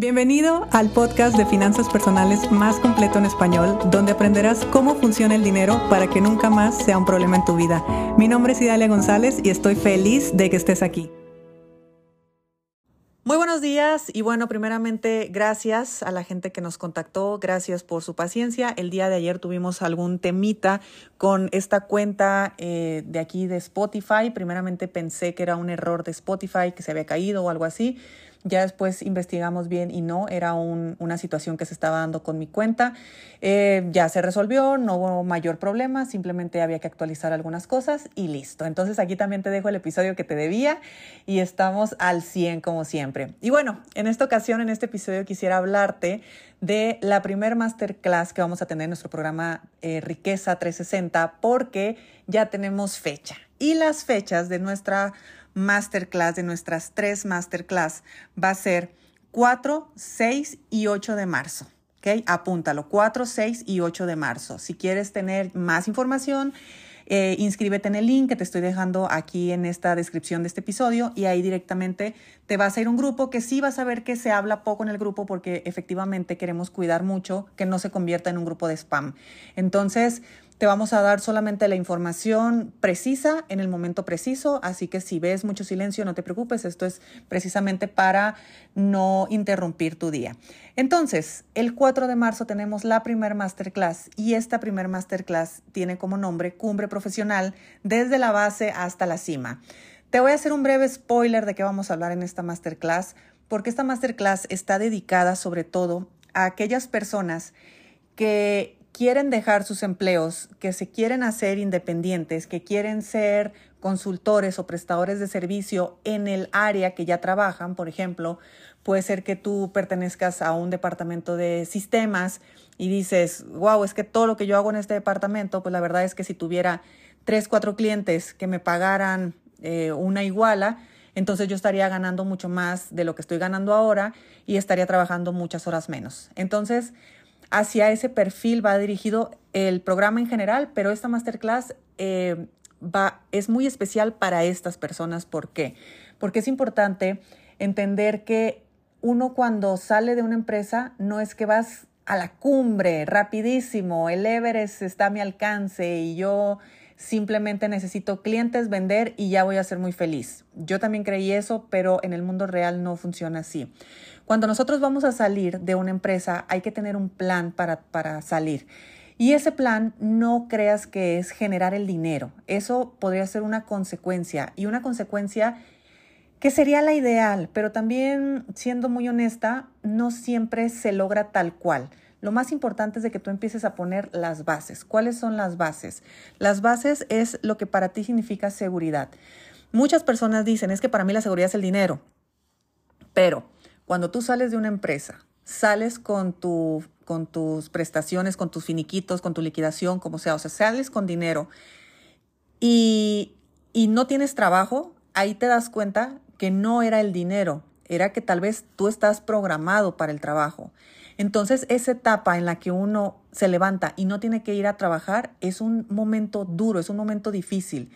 Bienvenido al podcast de finanzas personales más completo en español, donde aprenderás cómo funciona el dinero para que nunca más sea un problema en tu vida. Mi nombre es Idalia González y estoy feliz de que estés aquí. Muy buenos días y bueno, primeramente gracias a la gente que nos contactó, gracias por su paciencia. El día de ayer tuvimos algún temita con esta cuenta eh, de aquí de Spotify. Primeramente pensé que era un error de Spotify, que se había caído o algo así. Ya después investigamos bien y no, era una situación que se estaba dando con mi cuenta. Eh, ya se resolvió, no hubo mayor problema, simplemente había que actualizar algunas cosas y listo. Entonces aquí también te dejo el episodio que te debía y estamos al 100 como siempre. Y bueno, en esta ocasión, en este episodio quisiera hablarte de la primer masterclass que vamos a tener en nuestro programa eh, Riqueza 360 porque ya tenemos fecha. Y las fechas de nuestra masterclass, de nuestras tres masterclass, va a ser 4, 6 y 8 de marzo. ¿Ok? Apúntalo, 4, 6 y 8 de marzo. Si quieres tener más información, eh, inscríbete en el link que te estoy dejando aquí en esta descripción de este episodio y ahí directamente te vas a ir un grupo que sí vas a ver que se habla poco en el grupo porque efectivamente queremos cuidar mucho que no se convierta en un grupo de spam. Entonces, te vamos a dar solamente la información precisa en el momento preciso, así que si ves mucho silencio, no te preocupes, esto es precisamente para no interrumpir tu día. Entonces, el 4 de marzo tenemos la primer masterclass y esta primer masterclass tiene como nombre Cumbre Profesional desde la base hasta la cima. Te voy a hacer un breve spoiler de qué vamos a hablar en esta masterclass, porque esta masterclass está dedicada sobre todo a aquellas personas que quieren dejar sus empleos, que se quieren hacer independientes, que quieren ser consultores o prestadores de servicio en el área que ya trabajan, por ejemplo, puede ser que tú pertenezcas a un departamento de sistemas y dices, wow, es que todo lo que yo hago en este departamento, pues la verdad es que si tuviera tres, cuatro clientes que me pagaran eh, una iguala, entonces yo estaría ganando mucho más de lo que estoy ganando ahora y estaría trabajando muchas horas menos. Entonces, hacia ese perfil va dirigido el programa en general, pero esta masterclass eh, va, es muy especial para estas personas. ¿Por qué? Porque es importante entender que uno cuando sale de una empresa no es que vas a la cumbre rapidísimo, el Everest está a mi alcance y yo simplemente necesito clientes, vender y ya voy a ser muy feliz. Yo también creí eso, pero en el mundo real no funciona así. Cuando nosotros vamos a salir de una empresa, hay que tener un plan para, para salir. Y ese plan no creas que es generar el dinero. Eso podría ser una consecuencia y una consecuencia que sería la ideal, pero también, siendo muy honesta, no siempre se logra tal cual. Lo más importante es de que tú empieces a poner las bases. ¿Cuáles son las bases? Las bases es lo que para ti significa seguridad. Muchas personas dicen, es que para mí la seguridad es el dinero. Pero cuando tú sales de una empresa, sales con, tu, con tus prestaciones, con tus finiquitos, con tu liquidación, como sea, o sea, sales con dinero y, y no tienes trabajo, ahí te das cuenta que no era el dinero, era que tal vez tú estás programado para el trabajo. Entonces, esa etapa en la que uno se levanta y no tiene que ir a trabajar es un momento duro, es un momento difícil,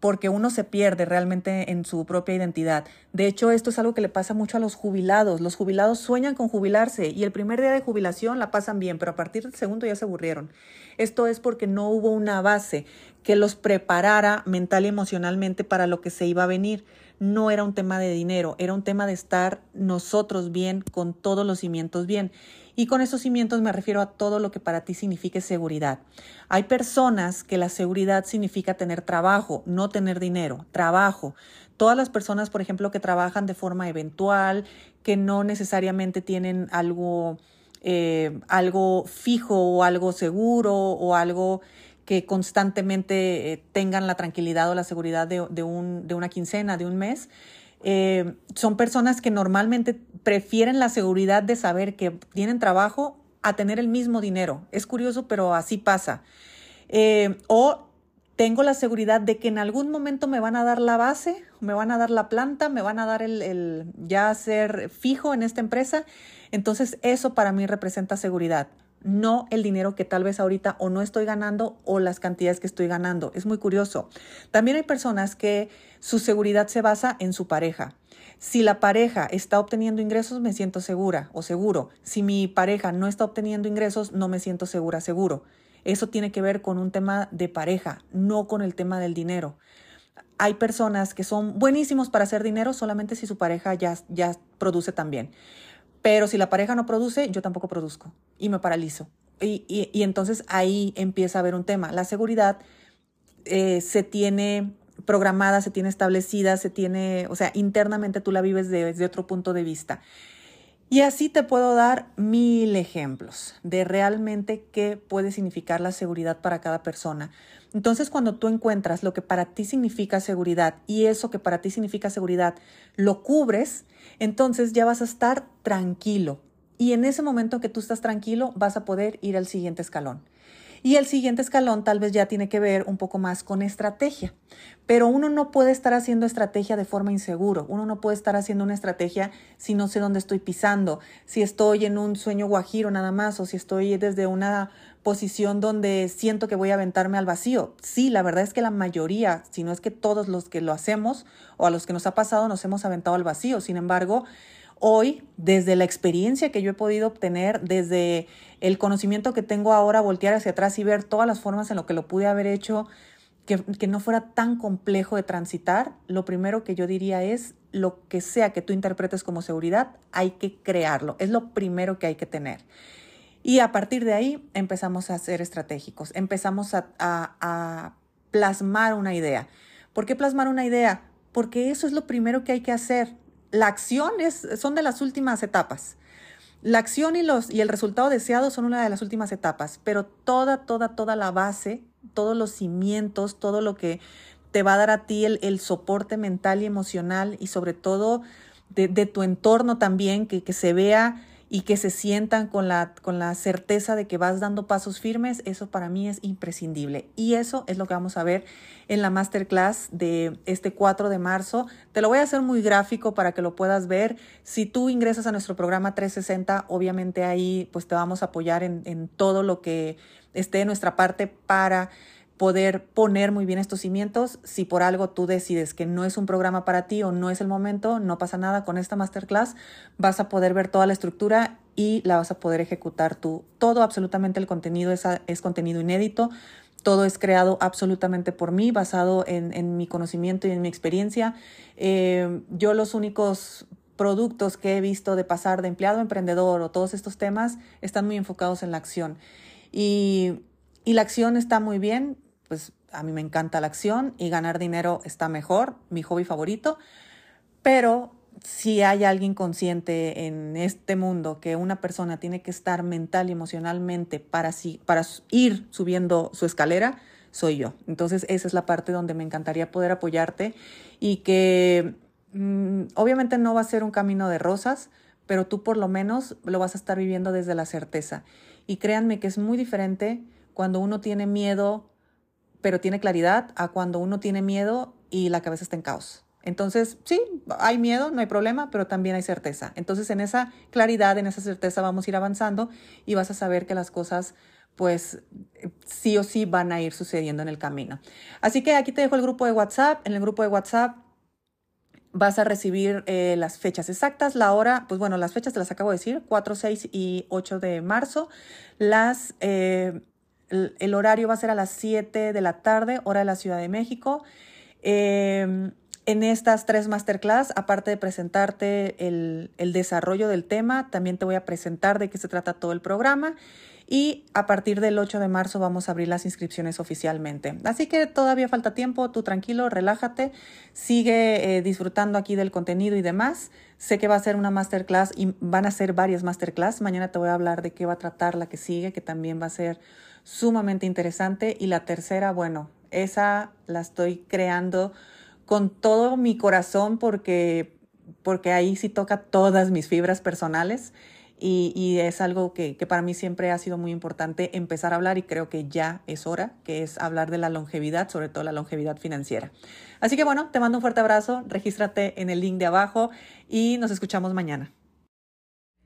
porque uno se pierde realmente en su propia identidad. De hecho, esto es algo que le pasa mucho a los jubilados. Los jubilados sueñan con jubilarse y el primer día de jubilación la pasan bien, pero a partir del segundo ya se aburrieron. Esto es porque no hubo una base que los preparara mental y emocionalmente para lo que se iba a venir no era un tema de dinero, era un tema de estar nosotros bien, con todos los cimientos bien. Y con esos cimientos me refiero a todo lo que para ti signifique seguridad. Hay personas que la seguridad significa tener trabajo, no tener dinero, trabajo. Todas las personas, por ejemplo, que trabajan de forma eventual, que no necesariamente tienen algo, eh, algo fijo o algo seguro o algo que constantemente eh, tengan la tranquilidad o la seguridad de, un, de una quincena, de un mes. Eh, son personas que normalmente prefieren la seguridad de saber que tienen trabajo a tener el mismo dinero. Es curioso, pero así pasa. Eh, o tengo la seguridad de que en algún momento me van a dar la base, me van a dar la planta, me van a dar el, el ya ser fijo en esta empresa. Entonces eso para mí representa seguridad. No el dinero que tal vez ahorita o no estoy ganando o las cantidades que estoy ganando. Es muy curioso. También hay personas que su seguridad se basa en su pareja. Si la pareja está obteniendo ingresos, me siento segura o seguro. Si mi pareja no está obteniendo ingresos, no me siento segura, seguro. Eso tiene que ver con un tema de pareja, no con el tema del dinero. Hay personas que son buenísimos para hacer dinero solamente si su pareja ya, ya produce también. Pero si la pareja no produce, yo tampoco produzco y me paralizo. Y, entonces ahí empieza a haber un tema. La seguridad eh, se tiene programada, se tiene establecida, se tiene, o sea, internamente tú la vives desde otro punto de vista. Y así te puedo dar mil ejemplos de realmente qué puede significar la seguridad para cada persona. Entonces, cuando tú encuentras lo que para ti significa seguridad y eso que para ti significa seguridad lo cubres, entonces ya vas a estar tranquilo. Y en ese momento que tú estás tranquilo, vas a poder ir al siguiente escalón. Y el siguiente escalón tal vez ya tiene que ver un poco más con estrategia. Pero uno no puede estar haciendo estrategia de forma inseguro. Uno no puede estar haciendo una estrategia si no sé dónde estoy pisando, si estoy en un sueño guajiro nada más o si estoy desde una posición donde siento que voy a aventarme al vacío. Sí, la verdad es que la mayoría, si no es que todos los que lo hacemos o a los que nos ha pasado nos hemos aventado al vacío. Sin embargo, hoy, desde la experiencia que yo he podido obtener, desde el conocimiento que tengo ahora, voltear hacia atrás y ver todas las formas en lo que lo pude haber hecho, que, no fuera tan complejo de transitar, lo primero que yo diría es lo que sea que tú interpretes como seguridad, hay que crearlo. Es lo primero que hay que tener. Y a partir de ahí empezamos a ser estratégicos, empezamos a, a plasmar una idea. ¿Por qué plasmar una idea? Porque eso es lo primero que hay que hacer la acción es, son de las últimas etapas. La acción y, los, y el resultado deseado son una de las últimas etapas, pero toda, toda, toda la base, todos los cimientos, todo lo que te va a dar a ti el, soporte mental y emocional y sobre todo de, tu entorno también, que, que se vea y que se sientan con la, con la certeza de que vas dando pasos firmes, eso para mí es imprescindible. Y eso es lo que vamos a ver en la masterclass de este 4 de marzo. Te lo voy a hacer muy gráfico para que lo puedas ver. Si tú ingresas a nuestro programa 360, obviamente ahí pues te vamos a apoyar en, en todo lo que esté de nuestra parte para poder poner muy bien estos cimientos. Si por algo tú decides que no es un programa para ti o no es el momento, no pasa nada. Con esta masterclass vas a poder ver toda la estructura y la vas a poder ejecutar tú. Todo, absolutamente el contenido es, es contenido inédito. Todo es creado absolutamente por mí, basado en, en mi conocimiento y en mi experiencia. Eh, yo los únicos productos que he visto de pasar de empleado a emprendedor o todos estos temas están muy enfocados en la acción. Y, y la acción está muy bien, pues a mí me encanta la acción y ganar dinero está mejor, mi hobby favorito, pero si hay alguien consciente en este mundo que una persona tiene que estar mental y emocionalmente para, para ir subiendo su escalera, soy yo. Entonces esa es la parte donde me encantaría poder apoyarte y que mm, obviamente no va a ser un camino de rosas, pero tú por lo menos lo vas a estar viviendo desde la certeza. Y créanme que es muy diferente cuando uno tiene miedo pero tiene claridad a cuando uno tiene miedo y la cabeza está en caos. Entonces, sí, hay miedo, no hay problema, pero también hay certeza. Entonces, en esa claridad, en esa certeza vamos a ir avanzando y vas a saber que las cosas, pues, sí o sí van a ir sucediendo en el camino. Así que aquí te dejo el grupo de WhatsApp. En el grupo de WhatsApp vas a recibir eh, las fechas exactas, la hora, pues bueno, las fechas te las acabo de decir, 4, 6 y 8 de marzo. Las... Eh, el, horario va a ser a las 7 de la tarde, hora de la Ciudad de México. Em, en estas tres masterclass, aparte de presentarte el, el, desarrollo del tema, también te voy a presentar de qué se trata todo el programa y a partir del 8 de marzo vamos a abrir las inscripciones oficialmente. Así que todavía falta tiempo, tú tranquilo, relájate, sigue eh, disfrutando aquí del contenido y demás. Sé que va a ser una masterclass y van a ser varias masterclass. Mañana te voy a hablar de qué va a tratar la que sigue, que también va a ser sumamente interesante. Y la tercera, bueno, esa la estoy creando con todo mi corazón porque, porque ahí sí toca todas mis fibras personales. Y, y, es algo que, que, para mí siempre ha sido muy importante empezar a hablar y creo que ya es hora, que es hablar de la longevidad, sobre todo la longevidad financiera. Así que bueno, te mando un fuerte abrazo, regístrate en el link de abajo y nos escuchamos mañana.